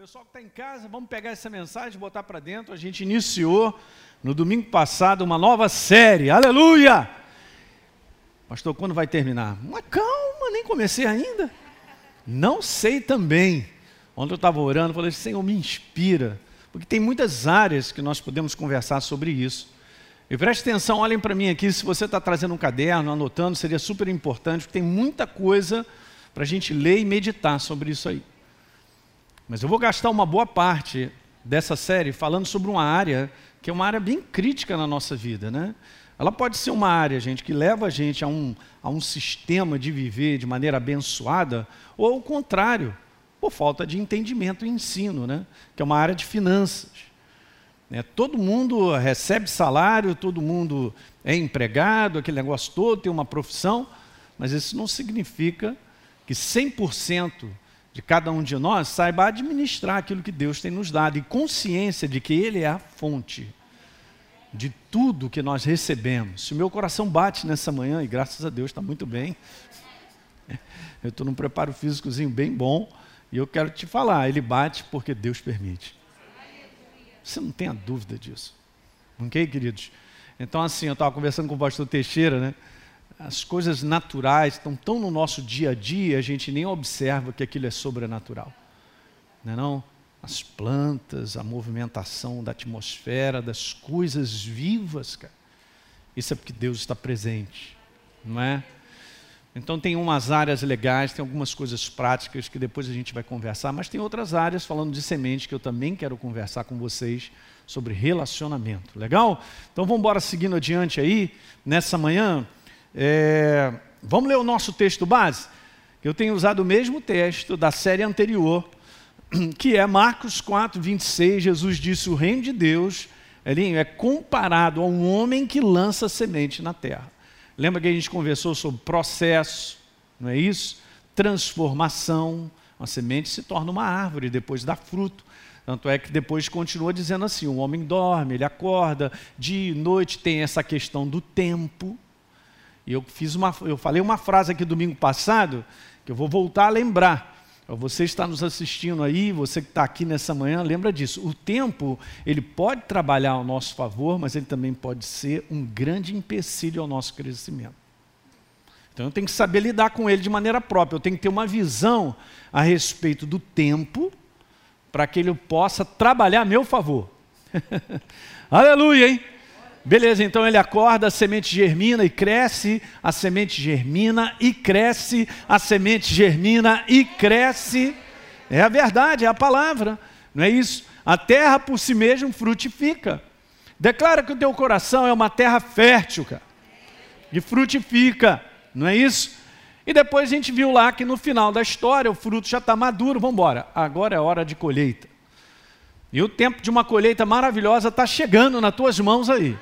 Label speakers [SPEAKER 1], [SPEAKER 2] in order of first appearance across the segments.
[SPEAKER 1] Pessoal que está em casa, vamos pegar essa mensagem e botar para dentro. A gente iniciou no domingo passado uma nova série. Aleluia! Pastor, quando vai terminar? Mas calma, nem comecei ainda. Não sei também. Ontem eu estava orando, falei, Senhor, me inspira. Porque tem muitas áreas que nós podemos conversar sobre isso. E preste atenção, olhem para mim aqui, se você está trazendo um caderno, anotando, seria super importante, porque tem muita coisa para a gente ler e meditar sobre isso aí. Mas eu vou gastar uma boa parte dessa série falando sobre uma área que é uma área bem crítica na nossa vida, né? Ela pode ser uma área, gente, que leva a gente a um, a um sistema de viver de maneira abençoada, ou ao contrário, por falta de entendimento e ensino, né? Que é uma área de finanças. Né? Todo mundo recebe salário, todo mundo é empregado, aquele negócio todo, tem uma profissão, mas isso não significa que 100% de cada um de nós saiba administrar aquilo que Deus tem nos dado e consciência de que Ele é a fonte de tudo que nós recebemos. Se o meu coração bate nessa manhã, e graças a Deus está muito bem, eu estou num preparo físicozinho bem bom, e eu quero te falar, ele bate porque Deus permite. Você não tenha dúvida disso. Ok, queridos? Então, assim, eu estava conversando com o pastor Teixeira, né? As coisas naturais estão tão no nosso dia a dia, a gente nem observa que aquilo é sobrenatural. Não é não? As plantas, a movimentação da atmosfera, das coisas vivas, cara. Isso é porque Deus está presente, não é? Então tem umas áreas legais, tem algumas coisas práticas que depois a gente vai conversar, mas tem outras áreas falando de semente que eu também quero conversar com vocês sobre relacionamento. Legal? Então vamos embora seguindo adiante aí nessa manhã. É, vamos ler o nosso texto base? Eu tenho usado o mesmo texto da série anterior, que é Marcos 4, 26. Jesus disse: O reino de Deus é comparado a um homem que lança semente na terra. Lembra que a gente conversou sobre processo, não é isso? Transformação. Uma semente se torna uma árvore, depois dá fruto. Tanto é que depois continua dizendo assim: o homem dorme, ele acorda, dia e noite tem essa questão do tempo. E eu fiz uma, eu falei uma frase aqui domingo passado que eu vou voltar a lembrar. Você está nos assistindo aí, você que está aqui nessa manhã, lembra disso. O tempo, ele pode trabalhar ao nosso favor, mas ele também pode ser um grande empecilho ao nosso crescimento. Então eu tenho que saber lidar com ele de maneira própria. Eu tenho que ter uma visão a respeito do tempo para que ele possa trabalhar a meu favor. Aleluia, hein? Beleza, então ele acorda, a semente germina e cresce, a semente germina e cresce, a semente germina e cresce. É a verdade, é a palavra, não é isso? A terra por si mesma frutifica. Declara que o teu coração é uma terra fértil, cara, e frutifica, não é isso? E depois a gente viu lá que no final da história o fruto já está maduro, vamos embora. Agora é hora de colheita. E o tempo de uma colheita maravilhosa está chegando nas tuas mãos aí.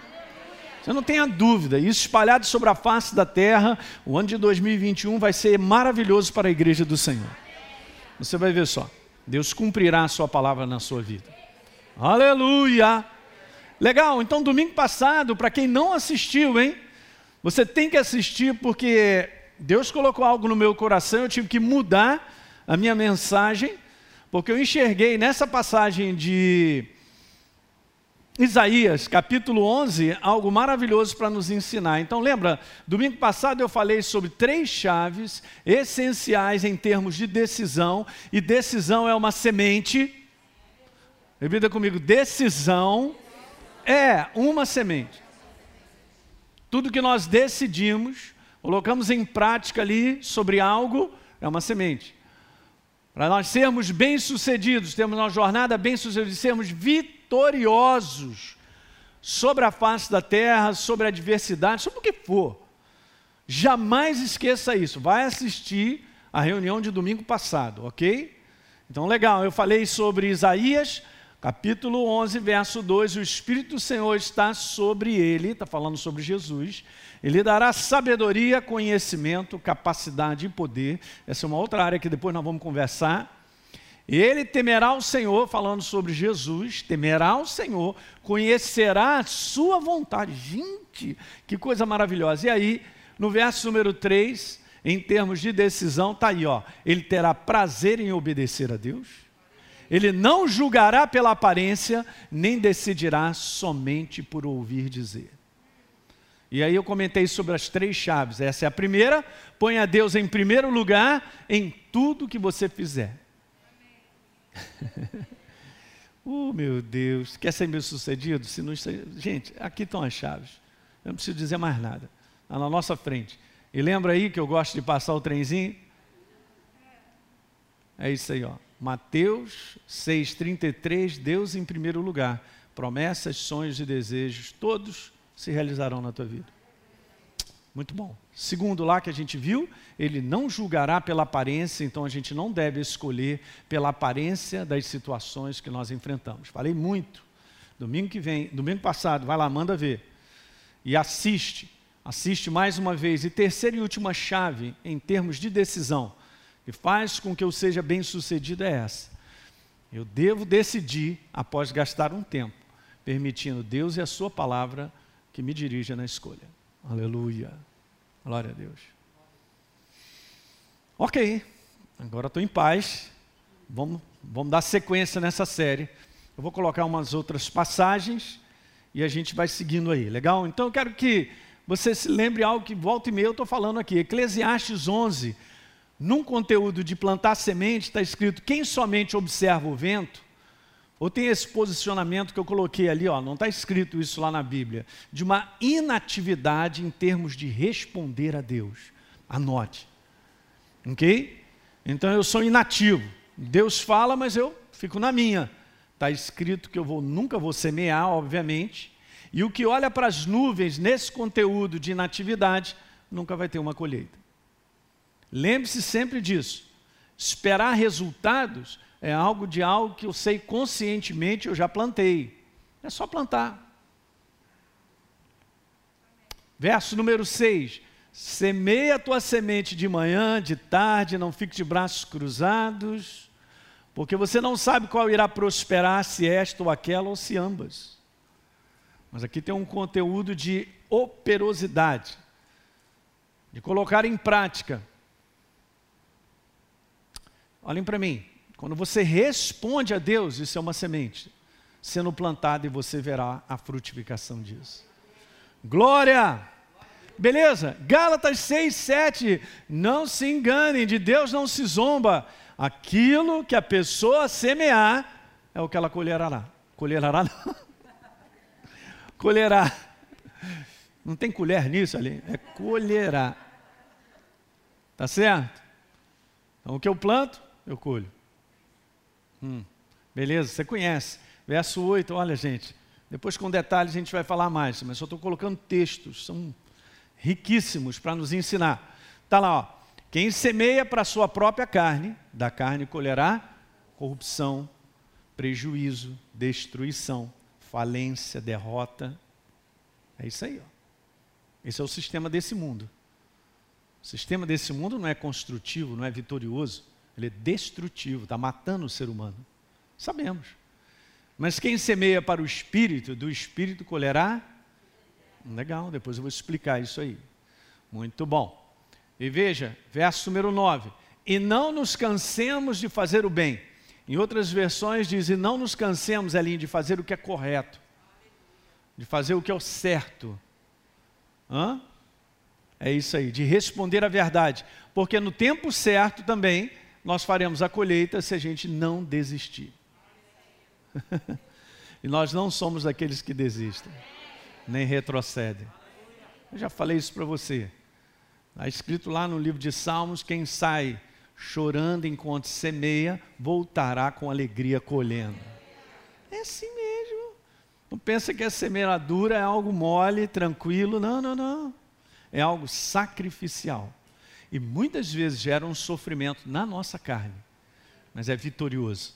[SPEAKER 1] Você não tenha dúvida, isso espalhado sobre a face da terra, o ano de 2021 vai ser maravilhoso para a igreja do Senhor. Você vai ver só, Deus cumprirá a sua palavra na sua vida. Aleluia! Legal, então domingo passado, para quem não assistiu, hein? Você tem que assistir porque Deus colocou algo no meu coração, eu tive que mudar a minha mensagem, porque eu enxerguei nessa passagem de Isaías, capítulo 11, algo maravilhoso para nos ensinar. Então, lembra, domingo passado eu falei sobre três chaves essenciais em termos de decisão, e decisão é uma semente. Repita comigo: decisão é uma semente. Tudo que nós decidimos, colocamos em prática ali sobre algo, é uma semente. Para nós sermos bem-sucedidos, termos uma jornada bem-sucedida, sermos vitoriosos vitoriosos sobre a face da terra, sobre a adversidade, sobre o que for. Jamais esqueça isso. Vai assistir a reunião de domingo passado, ok? Então, legal, eu falei sobre Isaías, capítulo 11, verso 2. O Espírito do Senhor está sobre ele, está falando sobre Jesus. Ele dará sabedoria, conhecimento, capacidade e poder. Essa é uma outra área que depois nós vamos conversar. Ele temerá o Senhor, falando sobre Jesus, temerá o Senhor, conhecerá a sua vontade. Gente, que coisa maravilhosa. E aí, no verso número 3, em termos de decisão, está aí, ó. Ele terá prazer em obedecer a Deus, Ele não julgará pela aparência, nem decidirá somente por ouvir dizer. E aí eu comentei sobre as três chaves. Essa é a primeira. Põe a Deus em primeiro lugar em tudo que você fizer. oh, meu Deus. Quer ser bem sucedido? Se não... Gente, aqui estão as chaves. Eu não preciso dizer mais nada. Está na nossa frente. E lembra aí que eu gosto de passar o trenzinho? É isso aí, ó. Mateus 6,33, Deus em primeiro lugar. Promessas, sonhos e desejos, todos se realizarão na tua vida. Muito bom. Segundo lá que a gente viu, ele não julgará pela aparência, então a gente não deve escolher pela aparência das situações que nós enfrentamos. Falei muito. Domingo que vem, domingo passado, vai lá, manda ver. E assiste. Assiste mais uma vez. E terceira e última chave em termos de decisão que faz com que eu seja bem sucedido é essa. Eu devo decidir, após gastar um tempo, permitindo Deus e a Sua palavra que me dirija na escolha. Aleluia. Glória a Deus. Ok, agora estou em paz. Vamos, vamos dar sequência nessa série. Eu vou colocar umas outras passagens e a gente vai seguindo aí, legal? Então eu quero que você se lembre algo que volta e meia eu estou falando aqui. Eclesiastes 11 num conteúdo de plantar semente, está escrito: quem somente observa o vento, ou tem esse posicionamento que eu coloquei ali, ó, não está escrito isso lá na Bíblia, de uma inatividade em termos de responder a Deus. Anote. Ok? Então eu sou inativo. Deus fala, mas eu fico na minha. Está escrito que eu vou, nunca vou semear, obviamente. E o que olha para as nuvens nesse conteúdo de inatividade, nunca vai ter uma colheita. Lembre-se sempre disso. Esperar resultados é algo de algo que eu sei conscientemente eu já plantei. É só plantar. Verso número 6. Semeia a tua semente de manhã, de tarde, não fique de braços cruzados, porque você não sabe qual irá prosperar, se esta ou aquela, ou se ambas. Mas aqui tem um conteúdo de operosidade, de colocar em prática. Olhem para mim. Quando você responde a Deus, isso é uma semente sendo plantada e você verá a frutificação disso. Glória! Beleza? Gálatas 6, 7. Não se enganem, de Deus não se zomba. Aquilo que a pessoa semear é o que ela colherá. Colherá não. colherá. Não tem colher nisso ali? É colherá. Tá certo? Então o que eu planto, eu colho. Hum, beleza, você conhece. Verso 8, olha gente, depois com detalhes a gente vai falar mais, mas só estou colocando textos, são riquíssimos para nos ensinar. Está lá, ó. Quem semeia para a sua própria carne, da carne colherá corrupção, prejuízo, destruição, falência, derrota. É isso aí. Ó. Esse é o sistema desse mundo. O sistema desse mundo não é construtivo, não é vitorioso. Ele é destrutivo, está matando o ser humano. Sabemos. Mas quem semeia para o espírito, do espírito colherá. Legal, depois eu vou explicar isso aí. Muito bom. E veja, verso número 9: E não nos cansemos de fazer o bem. Em outras versões diz: E não nos cansemos, Elinho, de fazer o que é correto, de fazer o que é o certo. Hã? É isso aí, de responder a verdade. Porque no tempo certo também nós faremos a colheita se a gente não desistir. e nós não somos daqueles que desistem, nem retrocedem. Eu já falei isso para você. Está escrito lá no livro de Salmos: quem sai chorando enquanto semeia, voltará com alegria colhendo. É assim mesmo. Não pensa que a semeadura é algo mole, tranquilo. Não, não, não. É algo sacrificial. E muitas vezes gera um sofrimento na nossa carne, mas é vitorioso.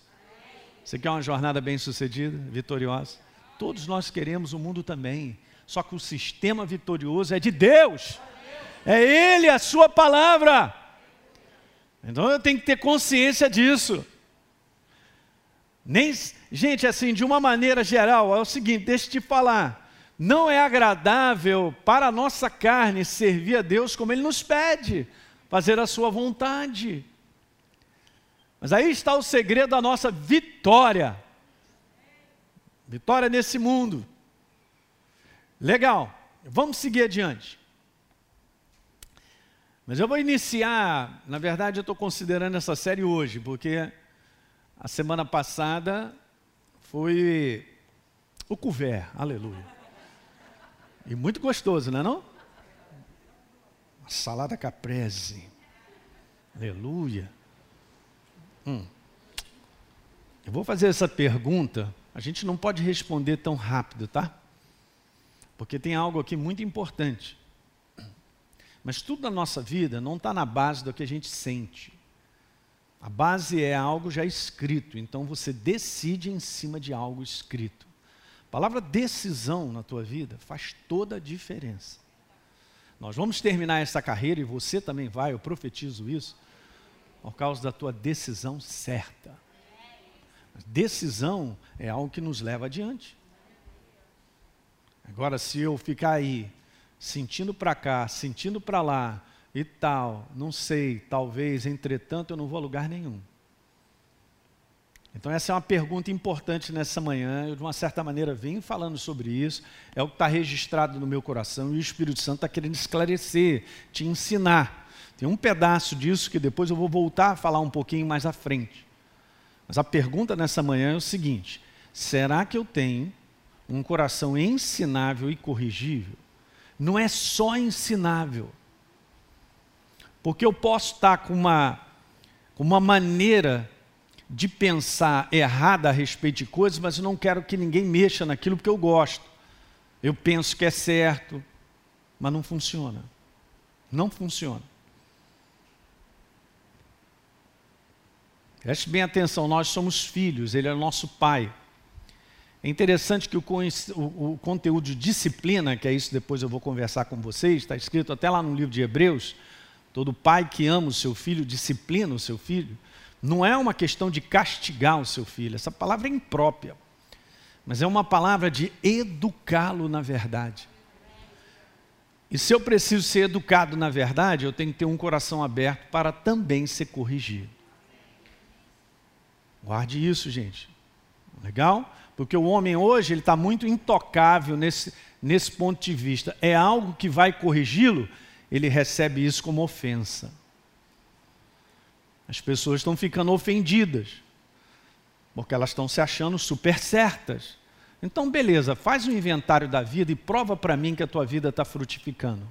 [SPEAKER 1] Você quer uma jornada bem sucedida, vitoriosa? Todos nós queremos, o mundo também. Só que o sistema vitorioso é de Deus. É Ele, a Sua palavra. Então eu tenho que ter consciência disso. Nem, gente, assim, de uma maneira geral, é o seguinte, deixa eu te falar. Não é agradável para a nossa carne servir a Deus como Ele nos pede fazer a sua vontade. Mas aí está o segredo da nossa vitória. Vitória nesse mundo. Legal, vamos seguir adiante. Mas eu vou iniciar, na verdade, eu estou considerando essa série hoje, porque a semana passada foi o couvert, aleluia. E muito gostoso, não é não? Uma salada caprese, aleluia. Hum. Eu vou fazer essa pergunta, a gente não pode responder tão rápido, tá? Porque tem algo aqui muito importante. Mas tudo na nossa vida não está na base do que a gente sente. A base é algo já escrito, então você decide em cima de algo escrito. A palavra decisão na tua vida faz toda a diferença. Nós vamos terminar essa carreira e você também vai, eu profetizo isso, por causa da tua decisão certa. Decisão é algo que nos leva adiante. Agora, se eu ficar aí sentindo para cá, sentindo para lá e tal, não sei, talvez, entretanto, eu não vou a lugar nenhum. Então, essa é uma pergunta importante nessa manhã. Eu, de uma certa maneira, venho falando sobre isso. É o que está registrado no meu coração e o Espírito Santo está querendo esclarecer, te ensinar. Tem um pedaço disso que depois eu vou voltar a falar um pouquinho mais à frente. Mas a pergunta nessa manhã é o seguinte: será que eu tenho um coração ensinável e corrigível? não é só ensinável. Porque eu posso estar com uma, com uma maneira de pensar errada a respeito de coisas, mas eu não quero que ninguém mexa naquilo porque eu gosto. Eu penso que é certo, mas não funciona. Não funciona. Preste bem atenção, nós somos filhos, ele é nosso pai. É interessante que o, o, o, conteúdo de disciplina, que é isso depois eu vou conversar com vocês, está escrito até lá no livro de Hebreus, todo pai que ama o seu filho disciplina o seu filho, não é uma questão de castigar o seu filho, essa palavra é imprópria, mas é uma palavra de educá-lo na verdade. E se eu preciso ser educado na verdade, eu tenho que ter um coração aberto para também ser corrigido. Guarde isso, gente. Legal? Porque o homem hoje ele está muito intocável nesse, nesse ponto de vista. É algo que vai corrigi-lo, ele recebe isso como ofensa. As pessoas estão ficando ofendidas, porque elas estão se achando super certas. Então, beleza, faz um inventário da vida e prova para mim que a tua vida está frutificando.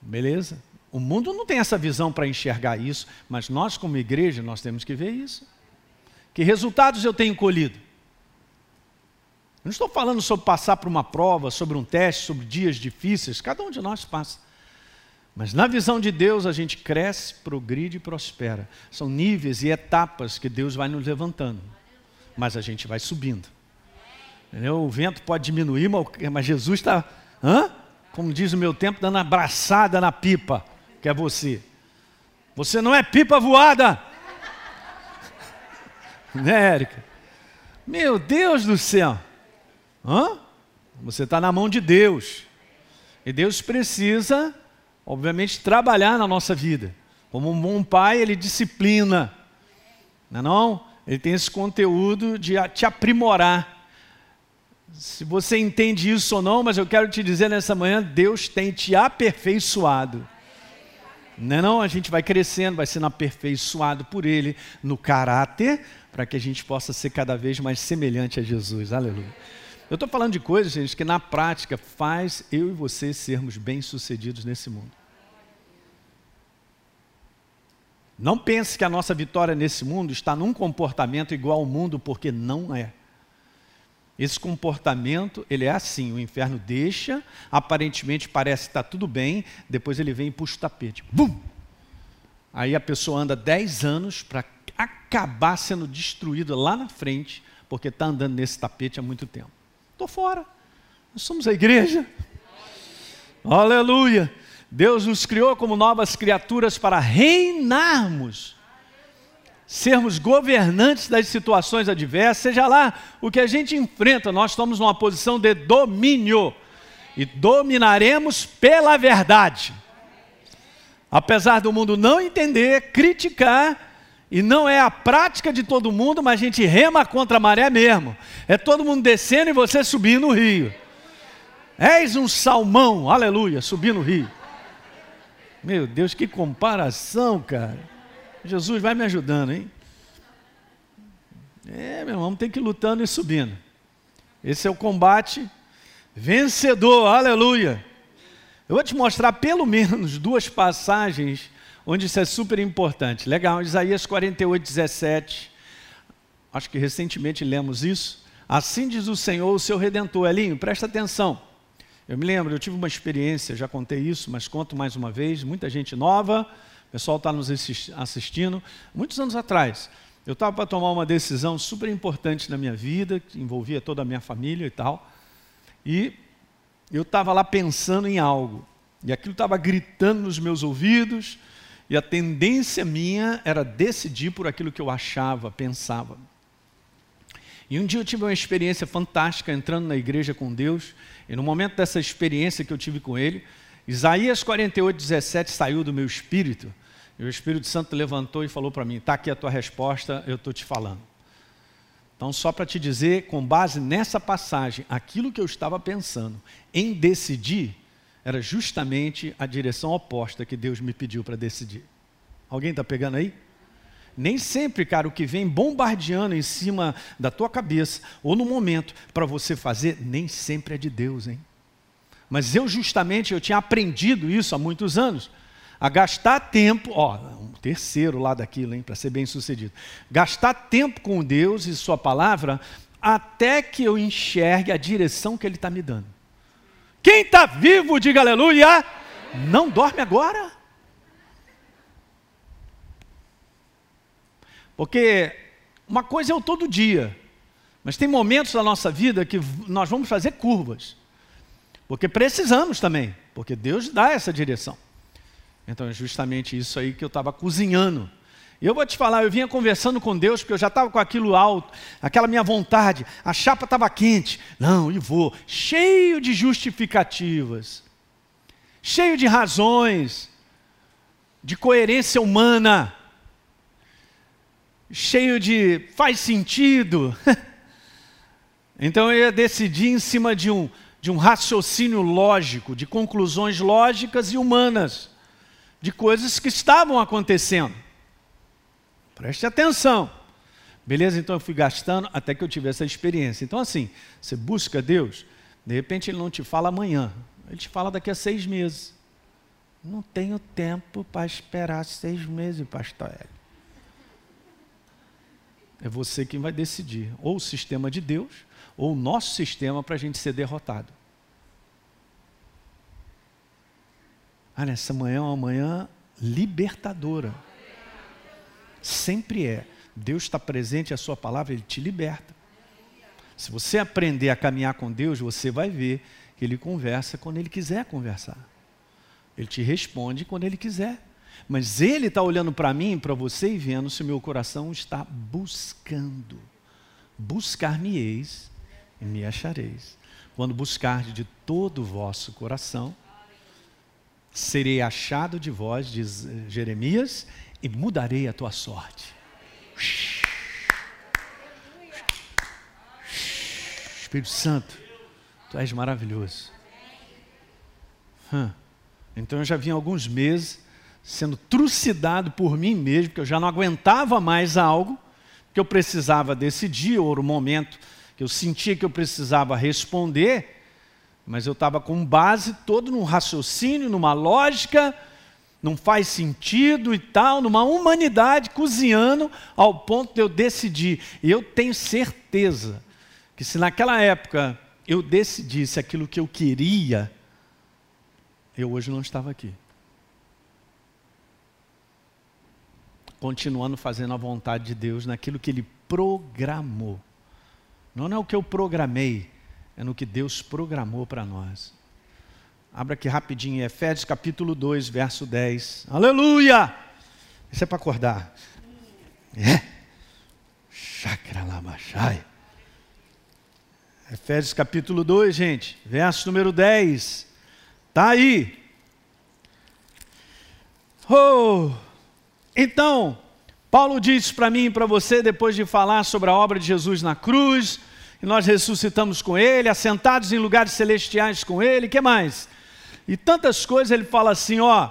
[SPEAKER 1] Beleza? O mundo não tem essa visão para enxergar isso, mas nós, como igreja, nós temos que ver isso. Que resultados eu tenho colhido? não estou falando sobre passar por uma prova, sobre um teste, sobre dias difíceis, cada um de nós passa. Mas na visão de Deus a gente cresce, progride e prospera. São níveis e etapas que Deus vai nos levantando. Mas a gente vai subindo. Entendeu? O vento pode diminuir, mas Jesus está, como diz o meu tempo, dando abraçada na pipa, que é você. Você não é pipa voada. Né, Érica? Meu Deus do céu. Hã? Você está na mão de Deus. E Deus precisa, obviamente, trabalhar na nossa vida. Como um bom pai, ele disciplina. Não é não? Ele tem esse conteúdo de te aprimorar. Se você entende isso ou não, mas eu quero te dizer nessa manhã, Deus tem te aperfeiçoado. Não é não? A gente vai crescendo, vai sendo aperfeiçoado por Ele no caráter, para que a gente possa ser cada vez mais semelhante a Jesus. Aleluia. Eu estou falando de coisas, gente, que na prática faz eu e você sermos bem-sucedidos nesse mundo. Não pense que a nossa vitória nesse mundo está num comportamento igual ao mundo, porque não é. Esse comportamento, ele é assim, o inferno deixa, aparentemente parece que está tudo bem, depois ele vem e puxa o tapete. Bum! Aí a pessoa anda 10 anos para acabar sendo destruída lá na frente, porque está andando nesse tapete há muito tempo. Estou fora. Nós somos a igreja. Aleluia. Deus nos criou como novas criaturas para reinarmos, sermos governantes das situações adversas, seja lá o que a gente enfrenta, nós estamos numa posição de domínio e dominaremos pela verdade. Apesar do mundo não entender, criticar, e não é a prática de todo mundo, mas a gente rema contra a maré mesmo. É todo mundo descendo e você subir no rio. És um salmão, aleluia, subir no rio. Meu Deus, que comparação, cara. Jesus vai me ajudando, hein? É, meu irmão, tem que ir lutando e subindo. Esse é o combate vencedor, aleluia. Eu vou te mostrar pelo menos duas passagens onde isso é super importante. Legal, Isaías 48, 17. Acho que recentemente lemos isso. Assim diz o Senhor, o seu redentor. Elinho, presta atenção. Eu me lembro, eu tive uma experiência, já contei isso, mas conto mais uma vez. Muita gente nova, o pessoal está nos assistindo. Muitos anos atrás, eu estava para tomar uma decisão super importante na minha vida, que envolvia toda a minha família e tal. E eu estava lá pensando em algo. E aquilo estava gritando nos meus ouvidos, e a tendência minha era decidir por aquilo que eu achava, pensava. E um dia eu tive uma experiência fantástica entrando na igreja com Deus, e no momento dessa experiência que eu tive com Ele, Isaías 48, 17 saiu do meu espírito, e o Espírito Santo levantou e falou para mim: está aqui a tua resposta, eu estou te falando. Então, só para te dizer, com base nessa passagem, aquilo que eu estava pensando em decidir, era justamente a direção oposta que Deus me pediu para decidir. Alguém está pegando aí? Nem sempre, cara, o que vem bombardeando em cima da tua cabeça ou no momento para você fazer, nem sempre é de Deus, hein? Mas eu justamente eu tinha aprendido isso há muitos anos, a gastar tempo, ó, um terceiro lá daquilo, hein, para ser bem sucedido. Gastar tempo com Deus e Sua palavra até que eu enxergue a direção que Ele está me dando. Quem está vivo, diga aleluia. Não dorme agora. Porque uma coisa é o todo dia, mas tem momentos da nossa vida que nós vamos fazer curvas. Porque precisamos também, porque Deus dá essa direção. Então é justamente isso aí que eu estava cozinhando eu vou te falar, eu vinha conversando com Deus, porque eu já estava com aquilo alto, aquela minha vontade, a chapa estava quente. Não, e vou, cheio de justificativas, cheio de razões, de coerência humana, cheio de faz sentido. então eu ia decidir em cima de um, de um raciocínio lógico, de conclusões lógicas e humanas, de coisas que estavam acontecendo. Preste atenção. Beleza? Então eu fui gastando até que eu tive essa experiência. Então, assim, você busca Deus, de repente Ele não te fala amanhã, Ele te fala daqui a seis meses. Não tenho tempo para esperar seis meses, pastor Hélio. É você quem vai decidir, ou o sistema de Deus, ou o nosso sistema para a gente ser derrotado. Ah, nessa manhã é uma manhã libertadora sempre é. Deus está presente, a sua palavra, Ele te liberta. Se você aprender a caminhar com Deus, você vai ver que Ele conversa quando Ele quiser conversar. Ele te responde quando Ele quiser. Mas Ele está olhando para mim, para você e vendo se o meu coração está buscando. Buscar-me-eis e me achareis. Quando buscardes de todo o vosso coração, serei achado de vós, diz Jeremias, e mudarei a tua sorte. Espírito Santo, tu és maravilhoso. Então eu já vim alguns meses sendo trucidado por mim mesmo, porque eu já não aguentava mais algo que eu precisava decidir, ou o momento que eu sentia que eu precisava responder, mas eu estava com base todo num raciocínio, numa lógica, não faz sentido e tal, numa humanidade cozinhando ao ponto de eu decidir. E eu tenho certeza que se naquela época eu decidisse aquilo que eu queria, eu hoje não estava aqui. Continuando fazendo a vontade de Deus naquilo que Ele programou. Não é o que eu programei, é no que Deus programou para nós. Abra aqui rapidinho, Efésios capítulo 2, verso 10. Aleluia! Isso é para acordar. É. Chakra Lamachai. Efésios capítulo 2, gente, verso número 10. Está aí. Oh, então, Paulo diz para mim e para você, depois de falar sobre a obra de Jesus na cruz, e nós ressuscitamos com Ele, assentados em lugares celestiais com Ele, que mais? E tantas coisas, ele fala assim: ó,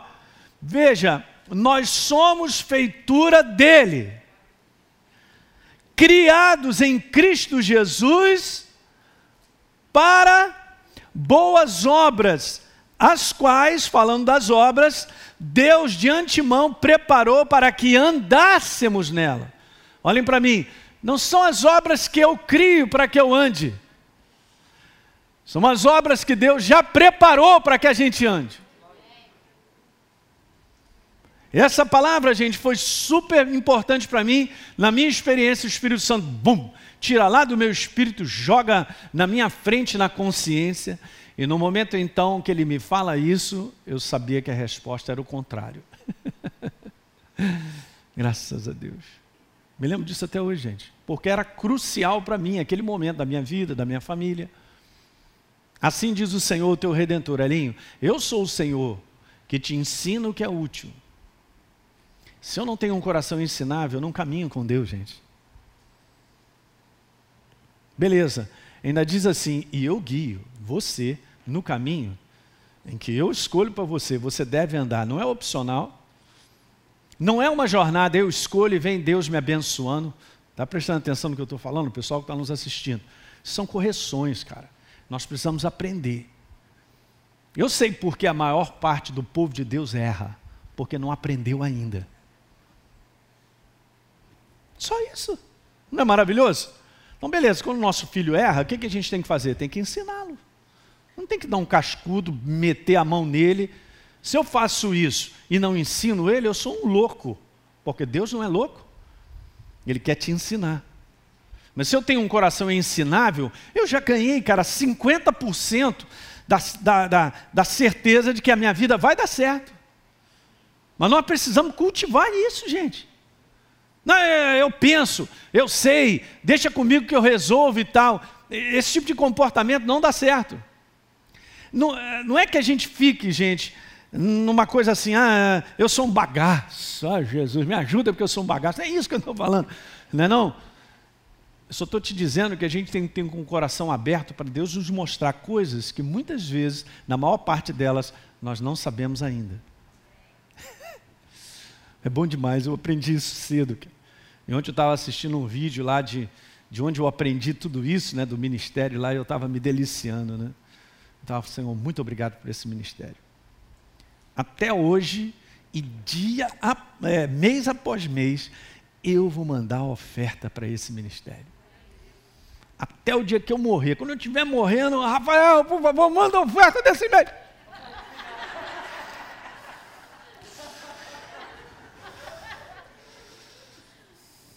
[SPEAKER 1] veja, nós somos feitura dele, criados em Cristo Jesus para boas obras, as quais, falando das obras, Deus de antemão preparou para que andássemos nela. Olhem para mim, não são as obras que eu crio para que eu ande, são as obras que Deus já preparou para que a gente ande. Essa palavra, gente, foi super importante para mim, na minha experiência, o Espírito Santo, bum, tira lá do meu espírito, joga na minha frente, na consciência, e no momento então que ele me fala isso, eu sabia que a resposta era o contrário. Graças a Deus. Me lembro disso até hoje, gente, porque era crucial para mim, aquele momento da minha vida, da minha família. Assim diz o Senhor, o teu redentor, Elinho, eu sou o Senhor que te ensino o que é útil. Se eu não tenho um coração ensinável, eu não caminho com Deus, gente. Beleza, ainda diz assim, e eu guio você no caminho em que eu escolho para você, você deve andar, não é opcional, não é uma jornada, eu escolho e vem Deus me abençoando. Está prestando atenção no que eu estou falando, o pessoal que está nos assistindo? São correções, cara. Nós precisamos aprender. Eu sei porque a maior parte do povo de Deus erra, porque não aprendeu ainda. Só isso. Não é maravilhoso? Então, beleza, quando o nosso filho erra, o que, que a gente tem que fazer? Tem que ensiná-lo. Não tem que dar um cascudo, meter a mão nele. Se eu faço isso e não ensino ele, eu sou um louco. Porque Deus não é louco. Ele quer te ensinar. Mas se eu tenho um coração ensinável, eu já ganhei, cara, 50% da, da, da, da certeza de que a minha vida vai dar certo. Mas nós precisamos cultivar isso, gente. Não, é, eu penso, eu sei, deixa comigo que eu resolvo e tal. Esse tipo de comportamento não dá certo. Não, é, não é que a gente fique, gente, numa coisa assim, ah, eu sou um bagaço, ah, Jesus, me ajuda porque eu sou um bagaço. É isso que eu estou falando, não é não? Eu só estou te dizendo que a gente tem que ter um coração aberto para Deus nos mostrar coisas que muitas vezes, na maior parte delas, nós não sabemos ainda. É bom demais, eu aprendi isso cedo. E ontem eu estava assistindo um vídeo lá de, de onde eu aprendi tudo isso, né, do ministério lá, e eu estava me deliciando, né? Estava, Senhor, muito obrigado por esse ministério. Até hoje, e dia, é, mês após mês, eu vou mandar oferta para esse ministério. Até o dia que eu morrer. Quando eu estiver morrendo, Rafael, por favor, manda oferta desse mês.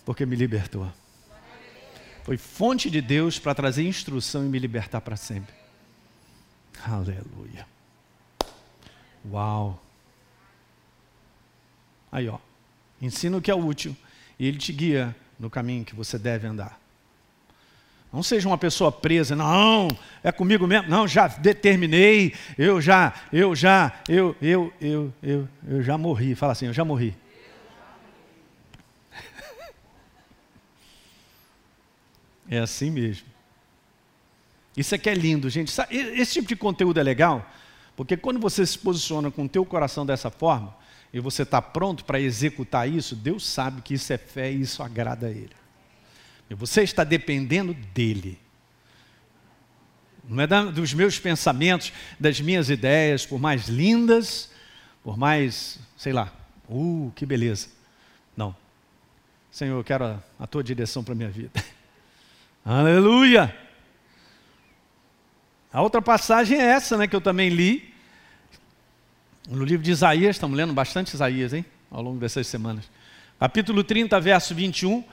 [SPEAKER 1] porque me libertou. Foi fonte de Deus para trazer instrução e me libertar para sempre. Aleluia. Uau. Aí, ó. Ensina o que é útil e ele te guia no caminho que você deve andar. Não seja uma pessoa presa, não, é comigo mesmo, não, já determinei, eu já, eu já, eu, eu, eu, eu, eu já morri. Fala assim, eu já morri. É assim mesmo. Isso aqui é lindo, gente. Esse tipo de conteúdo é legal, porque quando você se posiciona com o teu coração dessa forma, e você está pronto para executar isso, Deus sabe que isso é fé e isso agrada a Ele. Você está dependendo dEle. Não é dos meus pensamentos, das minhas ideias, por mais lindas, por mais, sei lá, uh, que beleza. Não. Senhor, eu quero a, a tua direção para a minha vida. Aleluia! A outra passagem é essa, né, que eu também li. No livro de Isaías, estamos lendo bastante Isaías, hein? Ao longo dessas semanas. Capítulo 30, verso 21.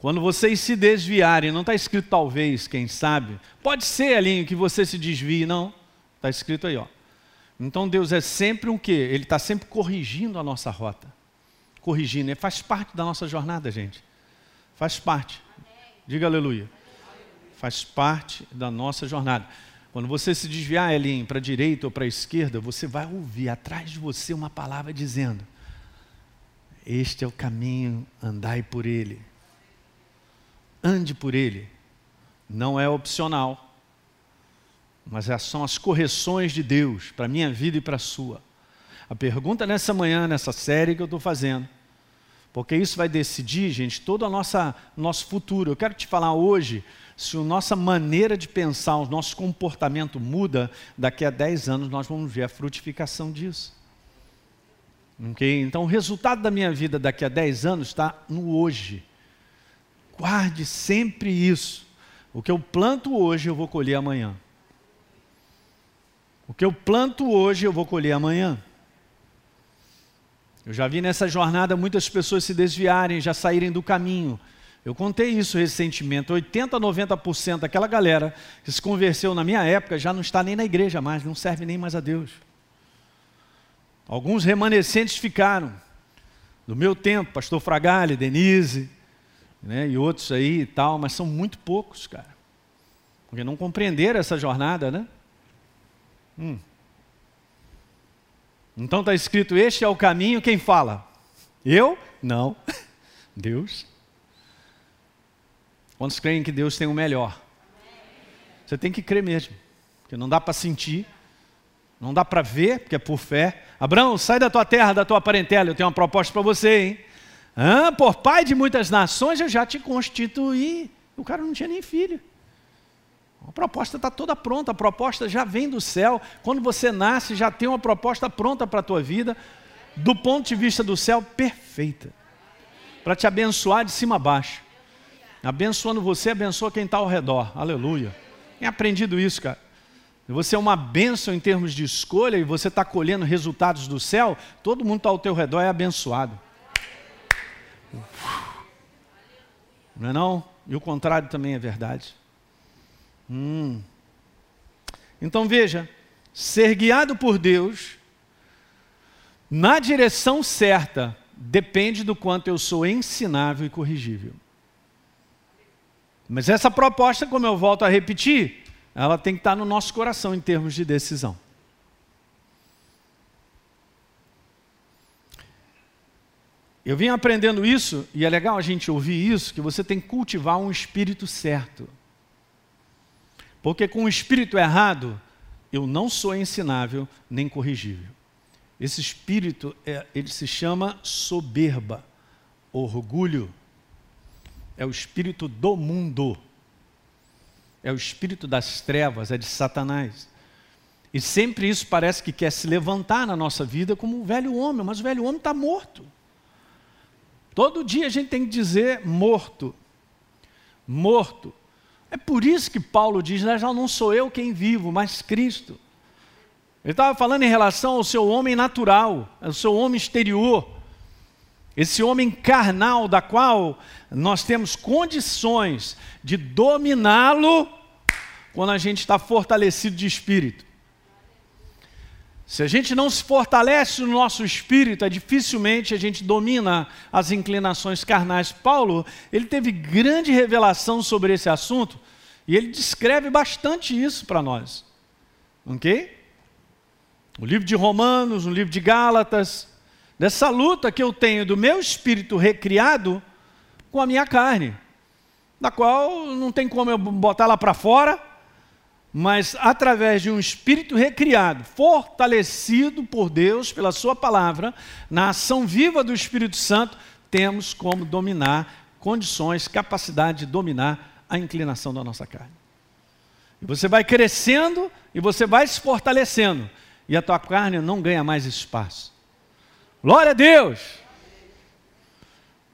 [SPEAKER 1] Quando vocês se desviarem, não está escrito talvez, quem sabe. Pode ser, ali que você se desvie, não. Está escrito aí, ó. Então Deus é sempre um quê? Ele está sempre corrigindo a nossa rota. Corrigindo. Ele faz parte da nossa jornada, gente. Faz parte. Diga aleluia faz parte da nossa jornada. Quando você se desviar, Elinho, para a direita ou para a esquerda, você vai ouvir atrás de você uma palavra dizendo: Este é o caminho, andai por ele. Ande por ele. Não é opcional, mas é, são as correções de Deus para a minha vida e para a sua. A pergunta nessa manhã, nessa série que eu estou fazendo, porque isso vai decidir, gente, todo o nosso futuro. Eu quero te falar hoje, se a nossa maneira de pensar, o nosso comportamento muda, daqui a 10 anos nós vamos ver a frutificação disso. Okay? Então, o resultado da minha vida daqui a 10 anos está no hoje. Guarde sempre isso. O que eu planto hoje, eu vou colher amanhã. O que eu planto hoje, eu vou colher amanhã. Eu já vi nessa jornada muitas pessoas se desviarem, já saírem do caminho. Eu contei isso recentemente. 80, 90% daquela galera que se converteu na minha época já não está nem na igreja mais, não serve nem mais a Deus. Alguns remanescentes ficaram. Do meu tempo, pastor Fragale, Denise, né, e outros aí e tal, mas são muito poucos, cara. Porque não compreenderam essa jornada, né? Hum. Então está escrito: Este é o caminho, quem fala? Eu? Não. Deus. Quantos creem que Deus tem o melhor? Você tem que crer mesmo, porque não dá para sentir, não dá para ver, porque é por fé. Abraão, sai da tua terra, da tua parentela, eu tenho uma proposta para você, hein? Ah, por pai de muitas nações eu já te constituí. O cara não tinha nem filho. A proposta está toda pronta, a proposta já vem do céu. Quando você nasce, já tem uma proposta pronta para a tua vida, do ponto de vista do céu, perfeita. Para te abençoar de cima a baixo. Abençoando você, abençoa quem está ao redor. Aleluia. Tem aprendido isso, cara. Você é uma bênção em termos de escolha e você está colhendo resultados do céu, todo mundo está ao teu redor é abençoado. Não é não? E o contrário também é verdade. Hum. Então veja, ser guiado por Deus na direção certa depende do quanto eu sou ensinável e corrigível. Mas essa proposta, como eu volto a repetir, ela tem que estar no nosso coração em termos de decisão. Eu vim aprendendo isso, e é legal a gente ouvir isso, que você tem que cultivar um espírito certo. Porque com o espírito errado, eu não sou ensinável nem corrigível. Esse espírito, é, ele se chama soberba, orgulho. É o espírito do mundo. É o espírito das trevas, é de Satanás. E sempre isso parece que quer se levantar na nossa vida como um velho homem, mas o velho homem está morto. Todo dia a gente tem que dizer morto. Morto. É por isso que Paulo diz: né, já não sou eu quem vivo, mas Cristo. Ele estava falando em relação ao seu homem natural, ao seu homem exterior, esse homem carnal, da qual nós temos condições de dominá-lo quando a gente está fortalecido de espírito. Se a gente não se fortalece no nosso espírito, é dificilmente a gente domina as inclinações carnais. Paulo, ele teve grande revelação sobre esse assunto e ele descreve bastante isso para nós. Ok? O livro de Romanos, o livro de Gálatas, dessa luta que eu tenho do meu espírito recriado com a minha carne, da qual não tem como eu botar lá para fora, mas através de um espírito recriado, fortalecido por Deus, pela Sua palavra, na ação viva do Espírito Santo, temos como dominar condições, capacidade de dominar a inclinação da nossa carne. E você vai crescendo e você vai se fortalecendo, e a tua carne não ganha mais espaço. Glória a Deus!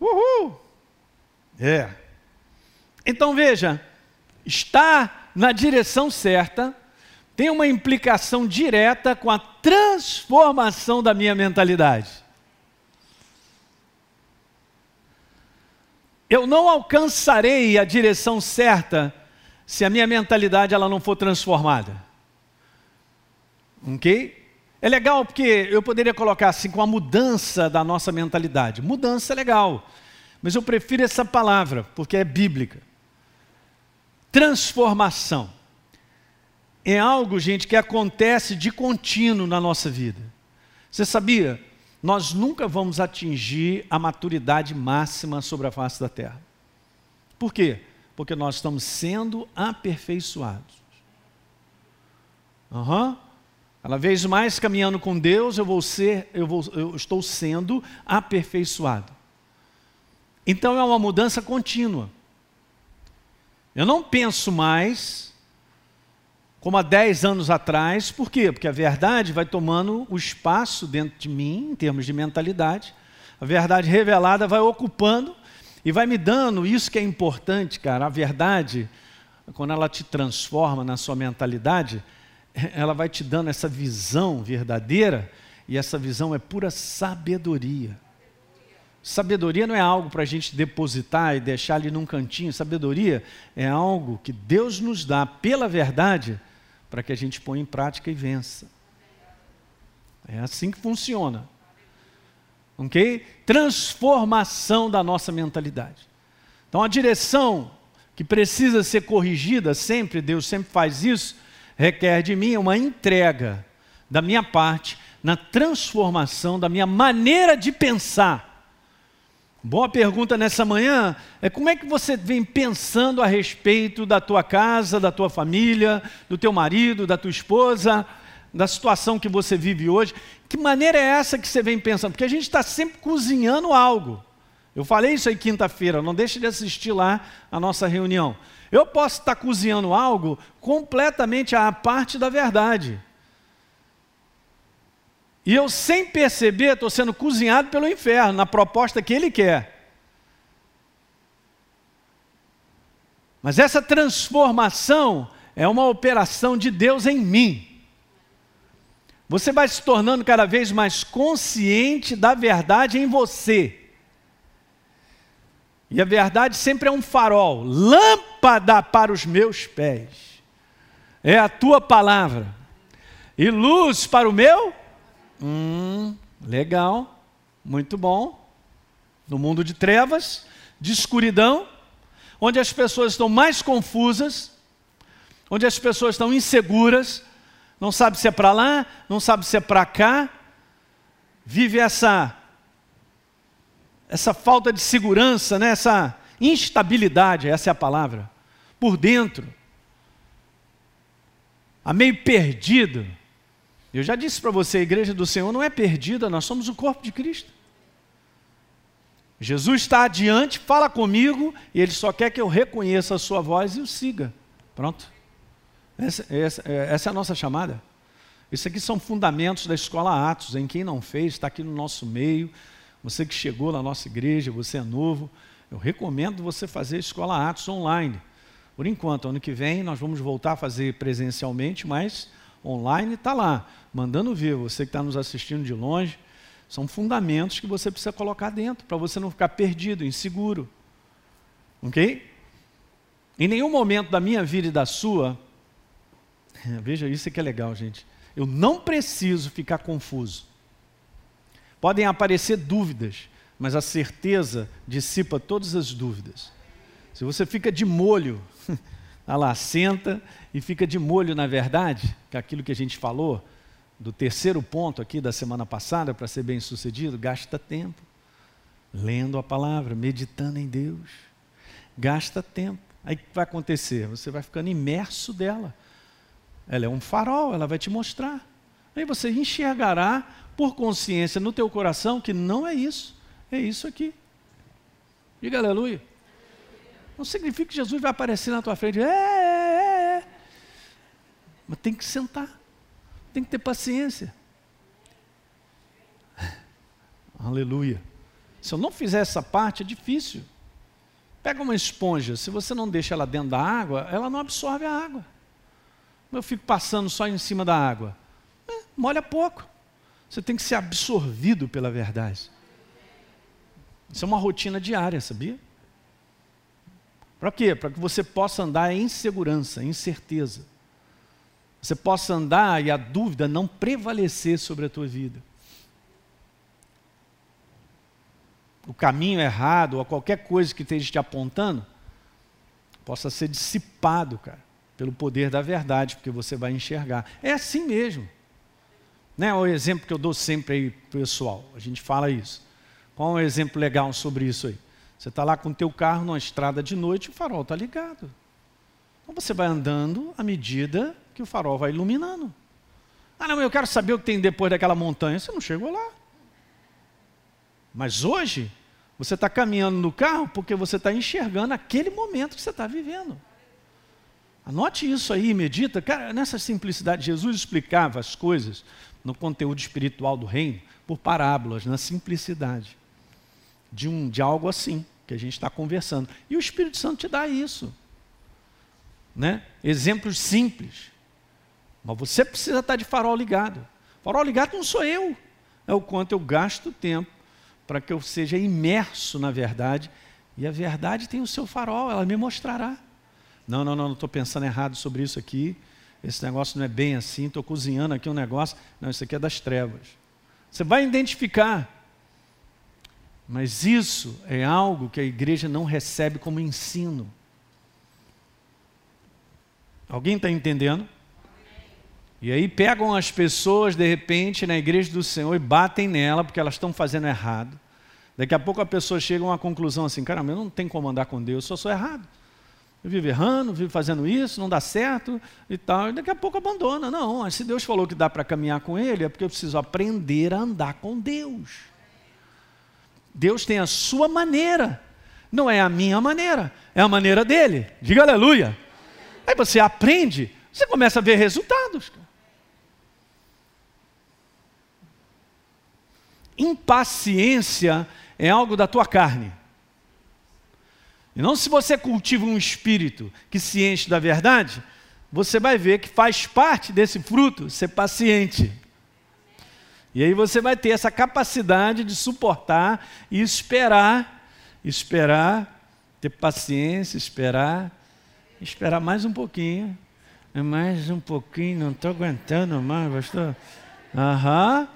[SPEAKER 1] Uhul! É. Então veja, está na direção certa tem uma implicação direta com a transformação da minha mentalidade. Eu não alcançarei a direção certa se a minha mentalidade ela não for transformada. Ok? É legal porque eu poderia colocar assim com a mudança da nossa mentalidade. Mudança é legal, mas eu prefiro essa palavra porque é bíblica transformação. É algo, gente, que acontece de contínuo na nossa vida. Você sabia? nós nunca vamos atingir a maturidade máxima sobre a face da terra. Por quê? Porque nós estamos sendo aperfeiçoados. Uhum. Cada vez mais caminhando com Deus, eu vou ser, eu, vou, eu estou sendo aperfeiçoado. Então é uma mudança contínua. Eu não penso mais como há 10 anos atrás, por quê? Porque a verdade vai tomando o espaço dentro de mim, em termos de mentalidade. A verdade revelada vai ocupando e vai me dando isso que é importante, cara. A verdade, quando ela te transforma na sua mentalidade, ela vai te dando essa visão verdadeira, e essa visão é pura sabedoria. Sabedoria não é algo para a gente depositar e deixar ali num cantinho. Sabedoria é algo que Deus nos dá pela verdade para que a gente ponha em prática e vença. É assim que funciona. Ok? Transformação da nossa mentalidade. Então a direção que precisa ser corrigida sempre, Deus sempre faz isso, requer de mim uma entrega da minha parte na transformação da minha maneira de pensar. Boa pergunta nessa manhã é como é que você vem pensando a respeito da tua casa, da tua família, do teu marido, da tua esposa, da situação que você vive hoje. Que maneira é essa que você vem pensando? Porque a gente está sempre cozinhando algo. Eu falei isso aí quinta-feira, não deixe de assistir lá a nossa reunião. Eu posso estar cozinhando algo completamente à parte da verdade. E eu, sem perceber, estou sendo cozinhado pelo inferno, na proposta que ele quer. Mas essa transformação é uma operação de Deus em mim. Você vai se tornando cada vez mais consciente da verdade em você. E a verdade sempre é um farol, lâmpada para os meus pés. É a tua palavra. E luz para o meu Hum, legal, muito bom. No mundo de trevas, de escuridão, onde as pessoas estão mais confusas, onde as pessoas estão inseguras, não sabe se é para lá, não sabe se é para cá, vive essa essa falta de segurança, né? essa instabilidade, essa é a palavra, por dentro, a meio perdido. Eu já disse para você, a igreja do Senhor não é perdida, nós somos o corpo de Cristo. Jesus está adiante, fala comigo, e Ele só quer que eu reconheça a Sua voz e o siga. Pronto. Essa, essa, essa é a nossa chamada. Isso aqui são fundamentos da escola Atos, em quem não fez, está aqui no nosso meio. Você que chegou na nossa igreja, você é novo, eu recomendo você fazer a escola Atos online. Por enquanto, ano que vem nós vamos voltar a fazer presencialmente, mas online está lá, mandando ver, você que está nos assistindo de longe, são fundamentos que você precisa colocar dentro, para você não ficar perdido, inseguro. Ok? Em nenhum momento da minha vida e da sua, veja isso que é legal, gente. Eu não preciso ficar confuso. Podem aparecer dúvidas, mas a certeza dissipa todas as dúvidas. Se você fica de molho Olha lá, senta e fica de molho na verdade, que aquilo que a gente falou, do terceiro ponto aqui da semana passada, para ser bem sucedido, gasta tempo lendo a palavra, meditando em Deus. Gasta tempo. Aí o que vai acontecer? Você vai ficando imerso dela. Ela é um farol, ela vai te mostrar. Aí você enxergará por consciência no teu coração que não é isso, é isso aqui. Diga aleluia. Não significa que Jesus vai aparecer na tua frente. É, é, é. Mas tem que sentar. Tem que ter paciência. Aleluia. Se eu não fizer essa parte, é difícil. Pega uma esponja, se você não deixa ela dentro da água, ela não absorve a água. Eu fico passando só em cima da água. É, molha pouco. Você tem que ser absorvido pela verdade. Isso é uma rotina diária, sabia? Para quê? Para que você possa andar em segurança, em certeza. Você possa andar e a dúvida não prevalecer sobre a tua vida. O caminho errado ou qualquer coisa que esteja te apontando possa ser dissipado, cara, pelo poder da verdade, porque você vai enxergar. É assim mesmo. Né? O exemplo que eu dou sempre aí pessoal, a gente fala isso. Qual é um exemplo legal sobre isso aí? Você está lá com o teu carro numa estrada de noite, o farol está ligado. Então você vai andando à medida que o farol vai iluminando. Ah, não, eu quero saber o que tem depois daquela montanha. Você não chegou lá. Mas hoje, você está caminhando no carro porque você está enxergando aquele momento que você está vivendo. Anote isso aí, medita. Cara, nessa simplicidade, Jesus explicava as coisas no conteúdo espiritual do reino por parábolas, na simplicidade de, um, de algo assim que a gente está conversando. E o Espírito Santo te dá isso. Né? Exemplos simples. Mas você precisa estar de farol ligado. Farol ligado não sou eu. É o quanto eu gasto tempo para que eu seja imerso na verdade. E a verdade tem o seu farol, ela me mostrará. Não, não, não, não estou pensando errado sobre isso aqui. Esse negócio não é bem assim, estou cozinhando aqui um negócio. Não, isso aqui é das trevas. Você vai identificar. Mas isso é algo que a igreja não recebe como ensino. Alguém está entendendo? E aí pegam as pessoas, de repente, na igreja do Senhor e batem nela porque elas estão fazendo errado. Daqui a pouco a pessoa chega a uma conclusão assim: caramba, eu não tenho como andar com Deus, só sou errado. Eu vivo errando, vivo fazendo isso, não dá certo e tal. E daqui a pouco abandona. Não, se Deus falou que dá para caminhar com Ele, é porque eu preciso aprender a andar com Deus. Deus tem a sua maneira, não é a minha maneira, é a maneira dele. Diga aleluia. Aí você aprende, você começa a ver resultados. Impaciência é algo da tua carne. E não se você cultiva um espírito que se enche da verdade, você vai ver que faz parte desse fruto ser paciente. E aí você vai ter essa capacidade de suportar e esperar, esperar, ter paciência, esperar, esperar mais um pouquinho, mais um pouquinho, não estou aguentando mais, pastor. Aham.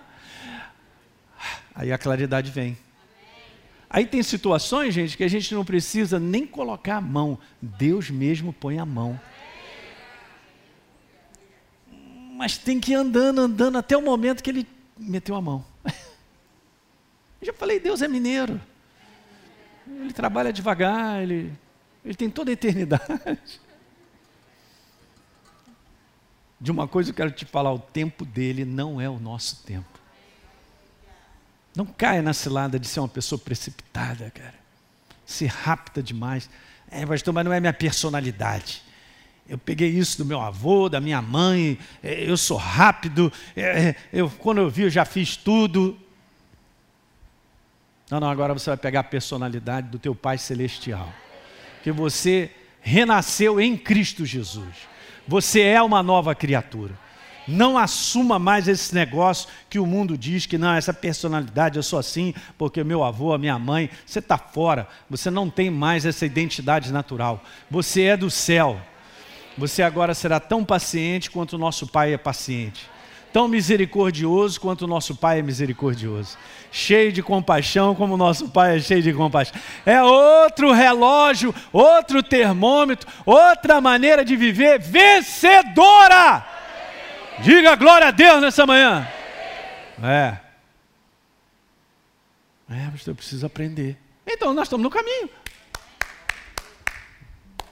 [SPEAKER 1] Aí a claridade vem. Aí tem situações, gente, que a gente não precisa nem colocar a mão. Deus mesmo põe a mão. Mas tem que ir andando, andando até o momento que ele meteu a mão. Eu já falei, Deus é mineiro. Ele trabalha devagar, ele, ele tem toda a eternidade. De uma coisa eu quero te falar: o tempo dele não é o nosso tempo. Não caia na cilada de ser uma pessoa precipitada, cara. Ser rápida demais. É, pastor, mas não é minha personalidade. Eu peguei isso do meu avô, da minha mãe, é, eu sou rápido, é, é, eu, quando eu vi eu já fiz tudo. Não, não, agora você vai pegar a personalidade do teu Pai Celestial. Que você renasceu em Cristo Jesus. Você é uma nova criatura. Não assuma mais esse negócio que o mundo diz que não, essa personalidade, eu sou assim, porque meu avô, a minha mãe, você está fora. Você não tem mais essa identidade natural. Você é do céu. Você agora será tão paciente quanto o nosso Pai é paciente. Tão misericordioso quanto o nosso Pai é misericordioso. Cheio de compaixão como o nosso Pai é cheio de compaixão. É outro relógio, outro termômetro, outra maneira de viver vencedora. Diga glória a Deus nessa manhã. É. É, mas eu preciso aprender. Então, nós estamos no caminho.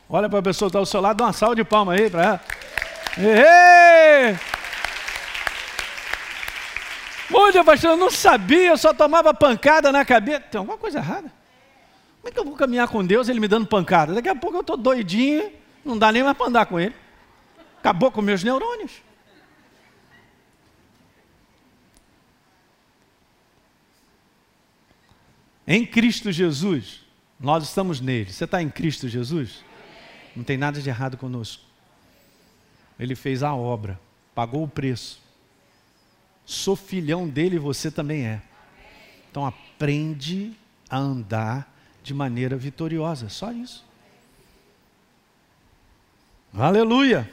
[SPEAKER 1] Olha para a pessoa que está ao seu lado, dá uma salva de palma aí para ela. Ei! Pastor, eu não sabia, eu só tomava pancada na cabeça. Tem alguma coisa errada? Como é que eu vou caminhar com Deus, Ele me dando pancada? Daqui a pouco eu estou doidinho, não dá nem mais para andar com Ele. Acabou com meus neurônios. Em Cristo Jesus, nós estamos nele. Você está em Cristo Jesus? Não tem nada de errado conosco. Ele fez a obra, pagou o preço. Sou filhão dele e você também é. Então aprende a andar de maneira vitoriosa, só isso. Aleluia!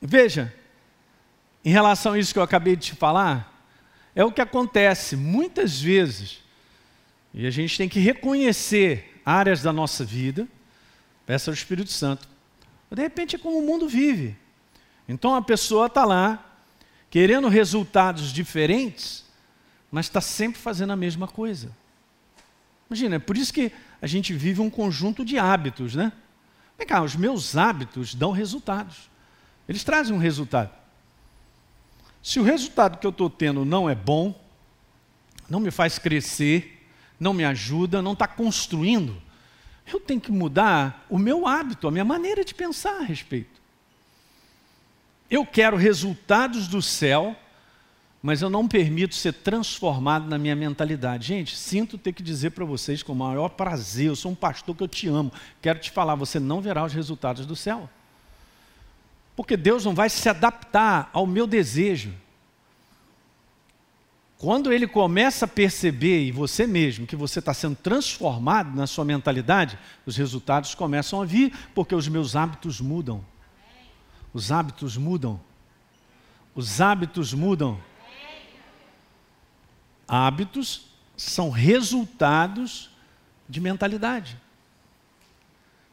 [SPEAKER 1] Veja, em relação a isso que eu acabei de te falar, é o que acontece muitas vezes. E a gente tem que reconhecer áreas da nossa vida, peça ao Espírito Santo. De repente é como o mundo vive. Então a pessoa está lá, querendo resultados diferentes, mas está sempre fazendo a mesma coisa. Imagina, é por isso que a gente vive um conjunto de hábitos, né? Vem cá, os meus hábitos dão resultados. Eles trazem um resultado. Se o resultado que eu estou tendo não é bom, não me faz crescer, não me ajuda, não está construindo, eu tenho que mudar o meu hábito, a minha maneira de pensar a respeito. Eu quero resultados do céu, mas eu não permito ser transformado na minha mentalidade. Gente, sinto ter que dizer para vocês com o maior prazer, eu sou um pastor que eu te amo, quero te falar, você não verá os resultados do céu. Porque Deus não vai se adaptar ao meu desejo. Quando ele começa a perceber, e você mesmo, que você está sendo transformado na sua mentalidade, os resultados começam a vir, porque os meus hábitos mudam. Os hábitos mudam. Os hábitos mudam. Hábitos são resultados de mentalidade.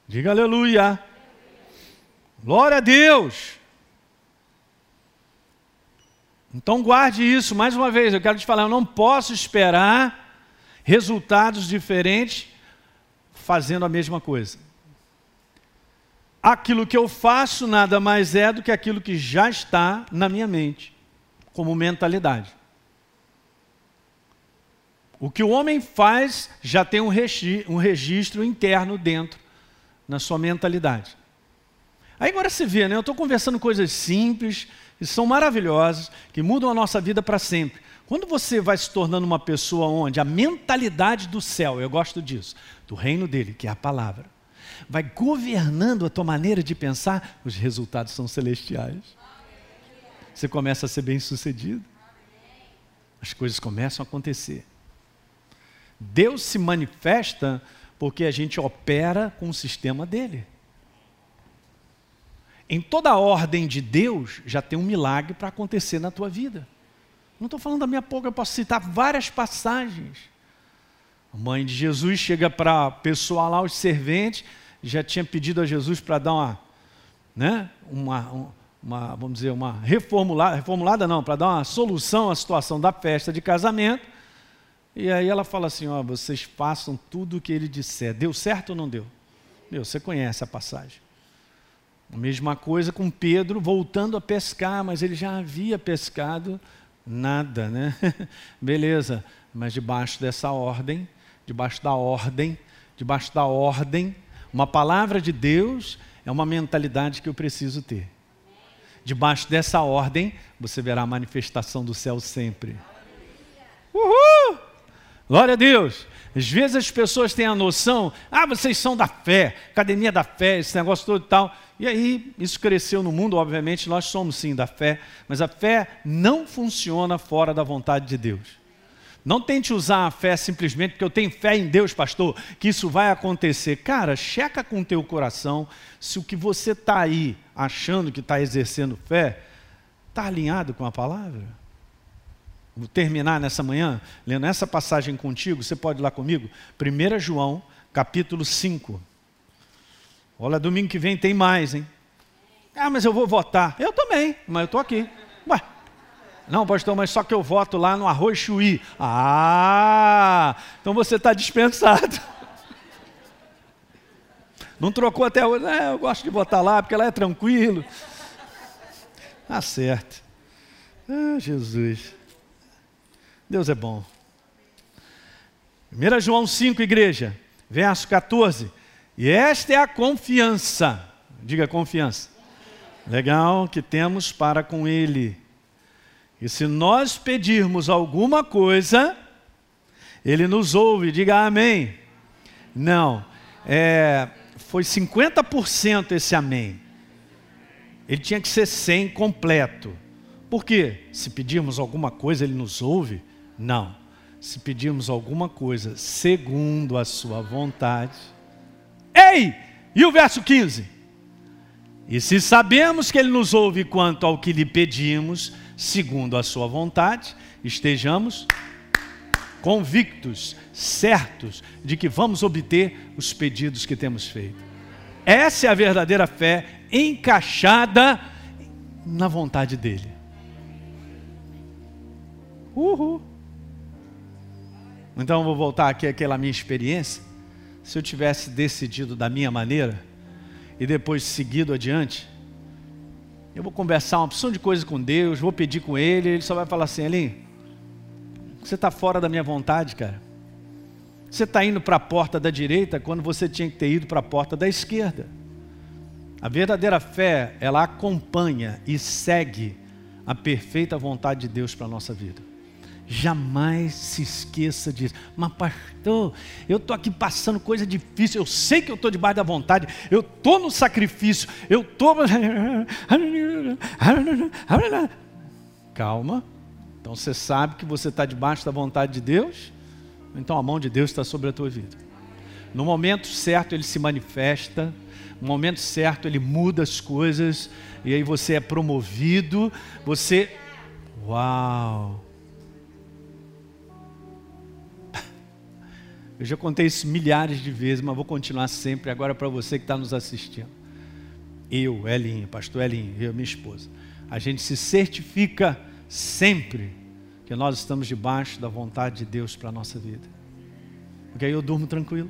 [SPEAKER 1] Diga aleluia. Glória a Deus. Então guarde isso, mais uma vez, eu quero te falar, eu não posso esperar resultados diferentes fazendo a mesma coisa aquilo que eu faço nada mais é do que aquilo que já está na minha mente, como mentalidade. O que o homem faz já tem um registro, um registro interno dentro, na sua mentalidade. Aí agora você vê, né? Eu estou conversando coisas simples, que são maravilhosas, que mudam a nossa vida para sempre. Quando você vai se tornando uma pessoa onde a mentalidade do céu, eu gosto disso, do reino dele, que é a palavra, vai governando a tua maneira de pensar, os resultados são celestiais. Você começa a ser bem sucedido. As coisas começam a acontecer. Deus se manifesta porque a gente opera com o sistema dele. Em toda a ordem de Deus já tem um milagre para acontecer na tua vida. Não estou falando da minha pouca, eu posso citar várias passagens. A mãe de Jesus chega para a pessoa lá, os serventes, já tinha pedido a Jesus para dar uma, né, uma, uma, vamos dizer, uma reformulada, reformulada não, para dar uma solução à situação da festa de casamento. E aí ela fala assim: ó, vocês façam tudo o que ele disser. Deu certo ou não deu? Meu, você conhece a passagem. A mesma coisa com Pedro voltando a pescar, mas ele já havia pescado nada, né? Beleza, mas debaixo dessa ordem, debaixo da ordem, debaixo da ordem, uma palavra de Deus é uma mentalidade que eu preciso ter. Debaixo dessa ordem, você verá a manifestação do céu sempre. Uhul! Glória a Deus! Às vezes as pessoas têm a noção, ah, vocês são da fé, academia da fé, esse negócio todo e tal. E aí, isso cresceu no mundo, obviamente, nós somos sim da fé, mas a fé não funciona fora da vontade de Deus. Não tente usar a fé simplesmente porque eu tenho fé em Deus, pastor, que isso vai acontecer. Cara, checa com o teu coração se o que você está aí achando que está exercendo fé está alinhado com a palavra. Vou terminar nessa manhã, lendo essa passagem contigo, você pode ir lá comigo? 1 João, capítulo 5. Olha, domingo que vem tem mais, hein? Ah, mas eu vou votar. Eu também, mas eu estou aqui. Ué, não, pastor, mas só que eu voto lá no arroz chuí. Ah, então você está dispensado. Não trocou até hoje. É, eu gosto de votar lá porque lá é tranquilo. Tá certo. Ah, Jesus. Deus é bom. 1 João 5, igreja, verso 14. E esta é a confiança. Diga confiança. Legal que temos para com Ele e se nós pedirmos alguma coisa, Ele nos ouve, diga amém. Não, é, foi 50% esse amém. Ele tinha que ser 100 completo. Por quê? Se pedirmos alguma coisa, Ele nos ouve? Não. Se pedirmos alguma coisa segundo a Sua vontade. Ei! E o verso 15? E se sabemos que Ele nos ouve quanto ao que lhe pedimos, segundo a sua vontade, estejamos convictos, certos de que vamos obter os pedidos que temos feito. Essa é a verdadeira fé encaixada na vontade dele. Uhul. Então eu vou voltar aqui àquela minha experiência. Se eu tivesse decidido da minha maneira e depois seguido adiante, eu vou conversar uma opção de coisas com Deus, vou pedir com Ele, Ele só vai falar assim: Elinho, você está fora da minha vontade, cara. Você está indo para a porta da direita quando você tinha que ter ido para a porta da esquerda. A verdadeira fé, ela acompanha e segue a perfeita vontade de Deus para a nossa vida. Jamais se esqueça disso. Mas, pastor, eu estou aqui passando coisa difícil. Eu sei que eu estou debaixo da vontade. Eu estou no sacrifício. Eu estou. Calma. Então você sabe que você está debaixo da vontade de Deus. Então a mão de Deus está sobre a tua vida. No momento certo ele se manifesta. No momento certo ele muda as coisas. E aí você é promovido. Você. Uau! Eu já contei isso milhares de vezes, mas vou continuar sempre agora para você que está nos assistindo. Eu, Elinho, pastor Elinho, eu, minha esposa, a gente se certifica sempre que nós estamos debaixo da vontade de Deus para a nossa vida. Porque aí eu durmo tranquilo.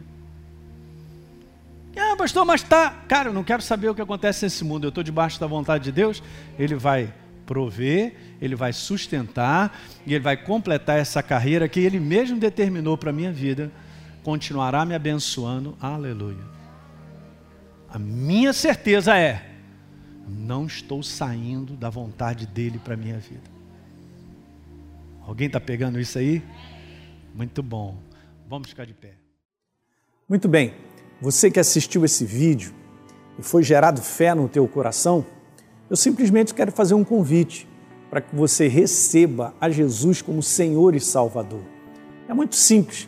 [SPEAKER 1] Ah, pastor, mas tá. Cara, eu não quero saber o que acontece nesse mundo. Eu estou debaixo da vontade de Deus. Ele vai prover, ele vai sustentar e ele vai completar essa carreira que ele mesmo determinou para a minha vida continuará me abençoando. Aleluia. A minha certeza é: não estou saindo da vontade dele para a minha vida. Alguém está pegando isso aí? Muito bom. Vamos ficar de pé.
[SPEAKER 2] Muito bem. Você que assistiu esse vídeo e foi gerado fé no teu coração, eu simplesmente quero fazer um convite para que você receba a Jesus como Senhor e Salvador. É muito simples